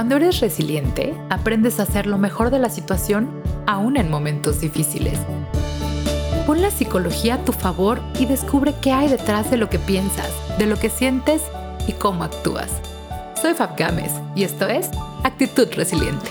Cuando eres resiliente, aprendes a hacer lo mejor de la situación aún en momentos difíciles. Pon la psicología a tu favor y descubre qué hay detrás de lo que piensas, de lo que sientes y cómo actúas. Soy Fab Gámez y esto es Actitud Resiliente.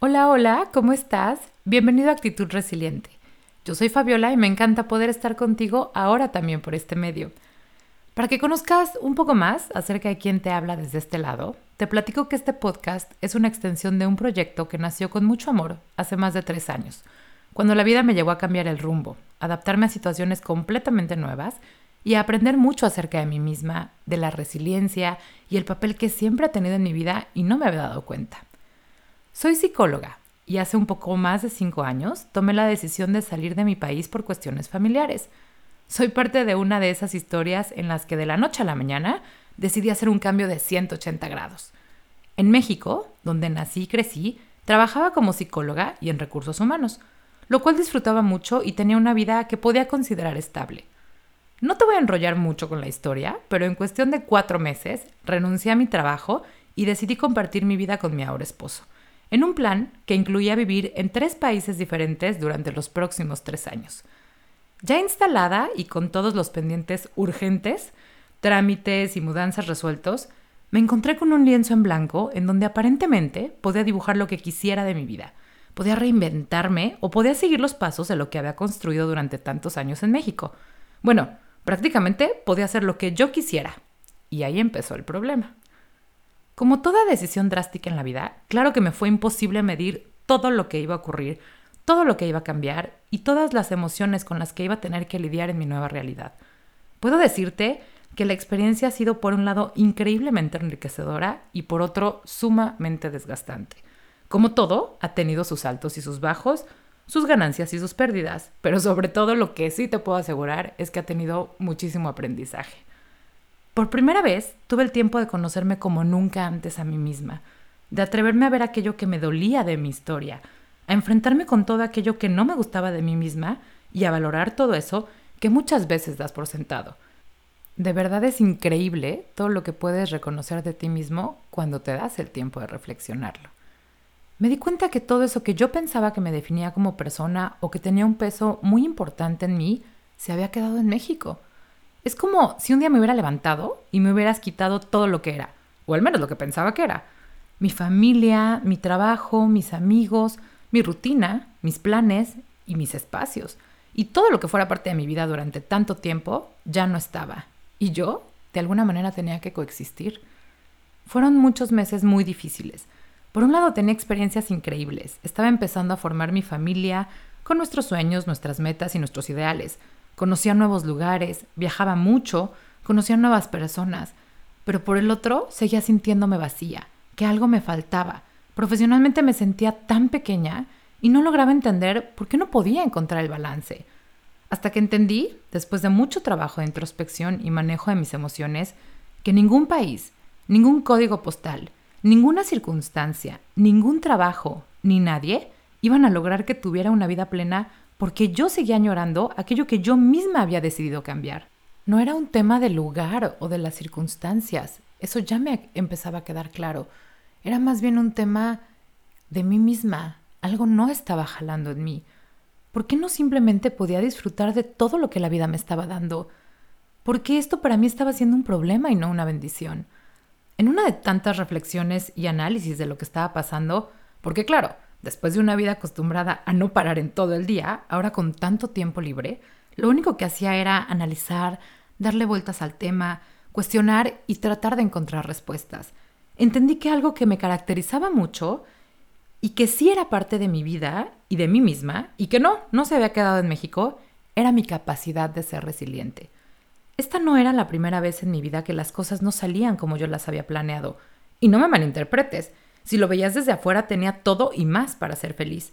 Hola, hola, ¿cómo estás? Bienvenido a Actitud Resiliente. Yo soy Fabiola y me encanta poder estar contigo ahora también por este medio. Para que conozcas un poco más acerca de quién te habla desde este lado, te platico que este podcast es una extensión de un proyecto que nació con mucho amor hace más de tres años, cuando la vida me llevó a cambiar el rumbo, adaptarme a situaciones completamente nuevas y aprender mucho acerca de mí misma, de la resiliencia y el papel que siempre ha tenido en mi vida y no me había dado cuenta. Soy psicóloga y hace un poco más de cinco años tomé la decisión de salir de mi país por cuestiones familiares. Soy parte de una de esas historias en las que de la noche a la mañana decidí hacer un cambio de 180 grados. En México, donde nací y crecí, trabajaba como psicóloga y en recursos humanos, lo cual disfrutaba mucho y tenía una vida que podía considerar estable. No te voy a enrollar mucho con la historia, pero en cuestión de cuatro meses renuncié a mi trabajo y decidí compartir mi vida con mi ahora esposo en un plan que incluía vivir en tres países diferentes durante los próximos tres años. Ya instalada y con todos los pendientes urgentes, trámites y mudanzas resueltos, me encontré con un lienzo en blanco en donde aparentemente podía dibujar lo que quisiera de mi vida. Podía reinventarme o podía seguir los pasos de lo que había construido durante tantos años en México. Bueno, prácticamente podía hacer lo que yo quisiera. Y ahí empezó el problema. Como toda decisión drástica en la vida, claro que me fue imposible medir todo lo que iba a ocurrir, todo lo que iba a cambiar y todas las emociones con las que iba a tener que lidiar en mi nueva realidad. Puedo decirte que la experiencia ha sido por un lado increíblemente enriquecedora y por otro sumamente desgastante. Como todo, ha tenido sus altos y sus bajos, sus ganancias y sus pérdidas, pero sobre todo lo que sí te puedo asegurar es que ha tenido muchísimo aprendizaje. Por primera vez tuve el tiempo de conocerme como nunca antes a mí misma, de atreverme a ver aquello que me dolía de mi historia, a enfrentarme con todo aquello que no me gustaba de mí misma y a valorar todo eso que muchas veces das por sentado. De verdad es increíble todo lo que puedes reconocer de ti mismo cuando te das el tiempo de reflexionarlo. Me di cuenta que todo eso que yo pensaba que me definía como persona o que tenía un peso muy importante en mí se había quedado en México es como si un día me hubiera levantado y me hubieras quitado todo lo que era, o al menos lo que pensaba que era. Mi familia, mi trabajo, mis amigos, mi rutina, mis planes y mis espacios. Y todo lo que fuera parte de mi vida durante tanto tiempo ya no estaba. Y yo, de alguna manera, tenía que coexistir. Fueron muchos meses muy difíciles. Por un lado tenía experiencias increíbles. Estaba empezando a formar mi familia con nuestros sueños, nuestras metas y nuestros ideales conocía nuevos lugares, viajaba mucho, conocía nuevas personas, pero por el otro seguía sintiéndome vacía, que algo me faltaba. Profesionalmente me sentía tan pequeña y no lograba entender por qué no podía encontrar el balance. Hasta que entendí, después de mucho trabajo de introspección y manejo de mis emociones, que ningún país, ningún código postal, ninguna circunstancia, ningún trabajo, ni nadie iban a lograr que tuviera una vida plena porque yo seguía añorando aquello que yo misma había decidido cambiar. No era un tema del lugar o de las circunstancias, eso ya me empezaba a quedar claro. Era más bien un tema de mí misma, algo no estaba jalando en mí. ¿Por qué no simplemente podía disfrutar de todo lo que la vida me estaba dando? ¿Por qué esto para mí estaba siendo un problema y no una bendición? En una de tantas reflexiones y análisis de lo que estaba pasando, porque claro, Después de una vida acostumbrada a no parar en todo el día, ahora con tanto tiempo libre, lo único que hacía era analizar, darle vueltas al tema, cuestionar y tratar de encontrar respuestas. Entendí que algo que me caracterizaba mucho y que sí era parte de mi vida y de mí misma, y que no, no se había quedado en México, era mi capacidad de ser resiliente. Esta no era la primera vez en mi vida que las cosas no salían como yo las había planeado. Y no me malinterpretes, si lo veías desde afuera, tenía todo y más para ser feliz.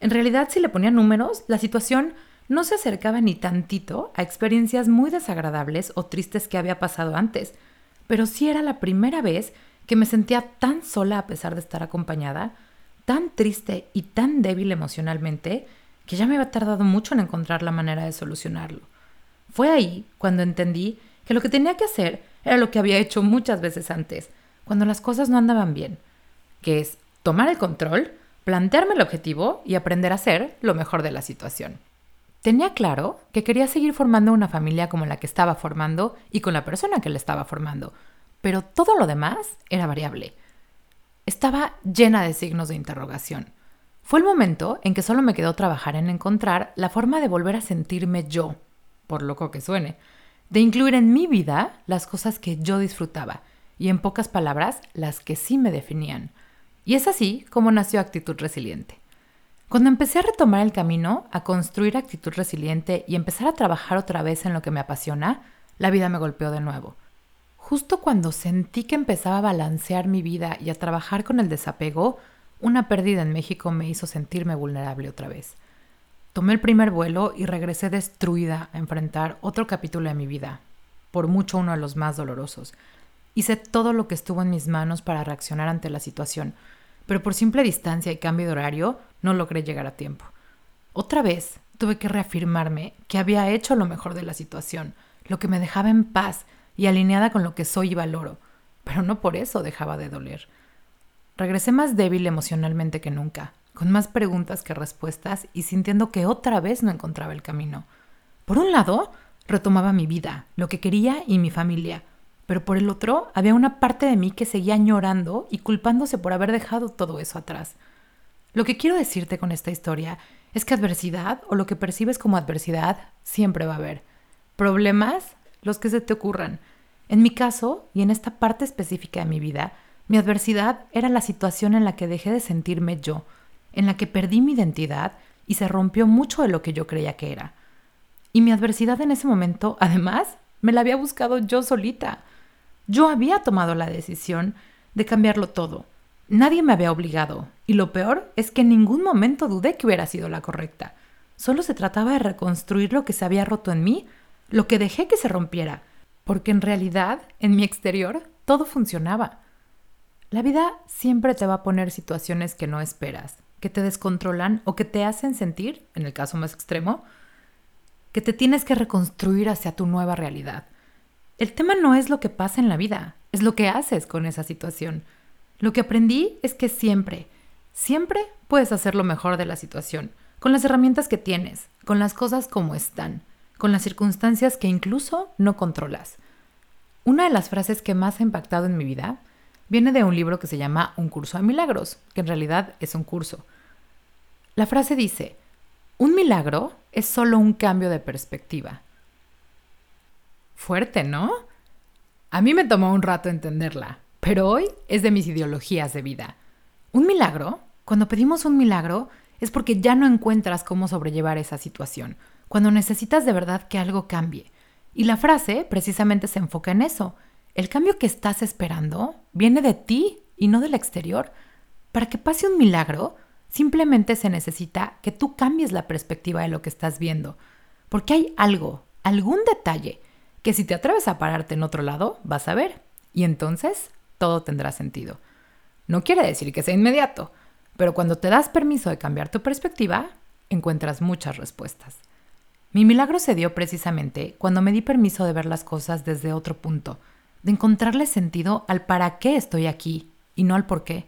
En realidad, si le ponía números, la situación no se acercaba ni tantito a experiencias muy desagradables o tristes que había pasado antes, pero sí era la primera vez que me sentía tan sola a pesar de estar acompañada, tan triste y tan débil emocionalmente, que ya me había tardado mucho en encontrar la manera de solucionarlo. Fue ahí cuando entendí que lo que tenía que hacer era lo que había hecho muchas veces antes, cuando las cosas no andaban bien, que es tomar el control, plantearme el objetivo y aprender a hacer lo mejor de la situación. Tenía claro que quería seguir formando una familia como la que estaba formando y con la persona que le estaba formando, pero todo lo demás era variable. Estaba llena de signos de interrogación. Fue el momento en que solo me quedó trabajar en encontrar la forma de volver a sentirme yo, por loco que suene, de incluir en mi vida las cosas que yo disfrutaba y en pocas palabras las que sí me definían. Y es así como nació Actitud Resiliente. Cuando empecé a retomar el camino, a construir actitud resiliente y empezar a trabajar otra vez en lo que me apasiona, la vida me golpeó de nuevo. Justo cuando sentí que empezaba a balancear mi vida y a trabajar con el desapego, una pérdida en México me hizo sentirme vulnerable otra vez. Tomé el primer vuelo y regresé destruida a enfrentar otro capítulo de mi vida, por mucho uno de los más dolorosos. Hice todo lo que estuvo en mis manos para reaccionar ante la situación, pero por simple distancia y cambio de horario no logré llegar a tiempo. Otra vez tuve que reafirmarme que había hecho lo mejor de la situación, lo que me dejaba en paz y alineada con lo que soy y valoro, pero no por eso dejaba de doler. Regresé más débil emocionalmente que nunca, con más preguntas que respuestas y sintiendo que otra vez no encontraba el camino. Por un lado, retomaba mi vida, lo que quería y mi familia, pero por el otro había una parte de mí que seguía llorando y culpándose por haber dejado todo eso atrás. Lo que quiero decirte con esta historia es que adversidad o lo que percibes como adversidad siempre va a haber. Problemas, los que se te ocurran. En mi caso, y en esta parte específica de mi vida, mi adversidad era la situación en la que dejé de sentirme yo, en la que perdí mi identidad y se rompió mucho de lo que yo creía que era. Y mi adversidad en ese momento, además, me la había buscado yo solita. Yo había tomado la decisión de cambiarlo todo Nadie me había obligado, y lo peor es que en ningún momento dudé que hubiera sido la correcta. Solo se trataba de reconstruir lo que se había roto en mí, lo que dejé que se rompiera, porque en realidad, en mi exterior, todo funcionaba. La vida siempre te va a poner situaciones que no esperas, que te descontrolan o que te hacen sentir, en el caso más extremo, que te tienes que reconstruir hacia tu nueva realidad. El tema no es lo que pasa en la vida, es lo que haces con esa situación. Lo que aprendí es que siempre, siempre puedes hacer lo mejor de la situación, con las herramientas que tienes, con las cosas como están, con las circunstancias que incluso no controlas. Una de las frases que más ha impactado en mi vida viene de un libro que se llama Un curso de milagros, que en realidad es un curso. La frase dice, un milagro es solo un cambio de perspectiva. Fuerte, ¿no? A mí me tomó un rato entenderla, pero hoy es de mis ideologías de vida. Un milagro, cuando pedimos un milagro, es porque ya no encuentras cómo sobrellevar esa situación, cuando necesitas de verdad que algo cambie. Y la frase precisamente se enfoca en eso. El cambio que estás esperando viene de ti y no del exterior. Para que pase un milagro, simplemente se necesita que tú cambies la perspectiva de lo que estás viendo. Porque hay algo, algún detalle, que si te atreves a pararte en otro lado, vas a ver. Y entonces todo tendrá sentido. No quiere decir que sea inmediato, pero cuando te das permiso de cambiar tu perspectiva, encuentras muchas respuestas. Mi milagro se dio precisamente cuando me di permiso de ver las cosas desde otro punto, de encontrarle sentido al para qué estoy aquí y no al por qué.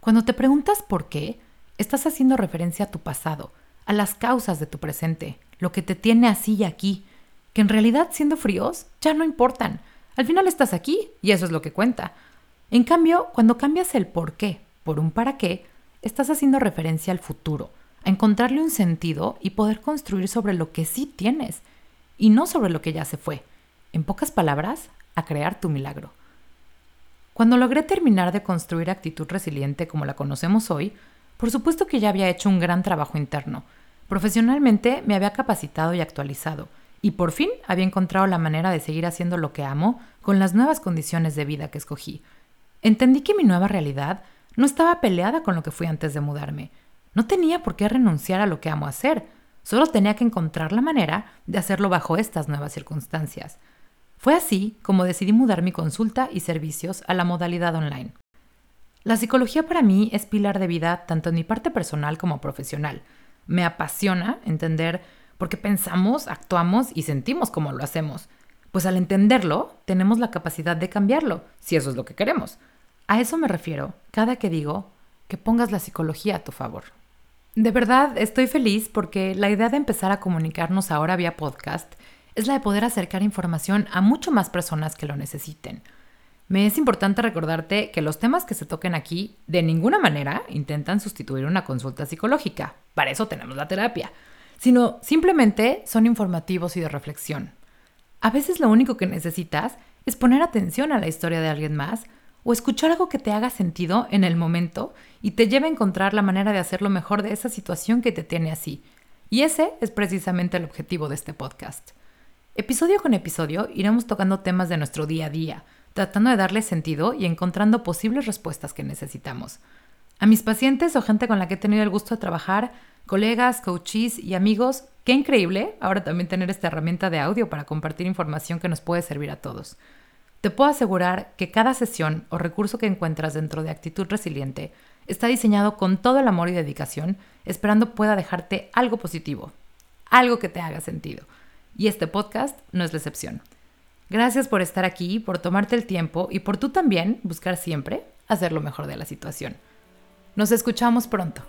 Cuando te preguntas por qué, estás haciendo referencia a tu pasado, a las causas de tu presente, lo que te tiene así y aquí, que en realidad siendo fríos ya no importan. Al final estás aquí y eso es lo que cuenta. En cambio, cuando cambias el por qué por un para qué, estás haciendo referencia al futuro, a encontrarle un sentido y poder construir sobre lo que sí tienes y no sobre lo que ya se fue. En pocas palabras, a crear tu milagro. Cuando logré terminar de construir actitud resiliente como la conocemos hoy, por supuesto que ya había hecho un gran trabajo interno. Profesionalmente me había capacitado y actualizado, y por fin había encontrado la manera de seguir haciendo lo que amo con las nuevas condiciones de vida que escogí, Entendí que mi nueva realidad no estaba peleada con lo que fui antes de mudarme. No tenía por qué renunciar a lo que amo hacer, solo tenía que encontrar la manera de hacerlo bajo estas nuevas circunstancias. Fue así como decidí mudar mi consulta y servicios a la modalidad online. La psicología para mí es pilar de vida tanto en mi parte personal como profesional. Me apasiona entender porque pensamos, actuamos y sentimos como lo hacemos. Pues al entenderlo, tenemos la capacidad de cambiarlo, si eso es lo que queremos. A eso me refiero cada que digo que pongas la psicología a tu favor. De verdad, estoy feliz porque la idea de empezar a comunicarnos ahora vía podcast es la de poder acercar información a mucho más personas que lo necesiten. Me es importante recordarte que los temas que se toquen aquí de ninguna manera intentan sustituir una consulta psicológica, para eso tenemos la terapia, sino simplemente son informativos y de reflexión. A veces lo único que necesitas es poner atención a la historia de alguien más o escuchar algo que te haga sentido en el momento y te lleve a encontrar la manera de hacerlo mejor de esa situación que te tiene así. Y ese es precisamente el objetivo de este podcast. Episodio con episodio iremos tocando temas de nuestro día a día, tratando de darle sentido y encontrando posibles respuestas que necesitamos. A mis pacientes o gente con la que he tenido el gusto de trabajar, colegas, coaches y amigos, qué increíble ahora también tener esta herramienta de audio para compartir información que nos puede servir a todos. Te puedo asegurar que cada sesión o recurso que encuentras dentro de Actitud Resiliente está diseñado con todo el amor y dedicación, esperando pueda dejarte algo positivo, algo que te haga sentido. Y este podcast no es la excepción. Gracias por estar aquí, por tomarte el tiempo y por tú también buscar siempre hacer lo mejor de la situación. Nos escuchamos pronto.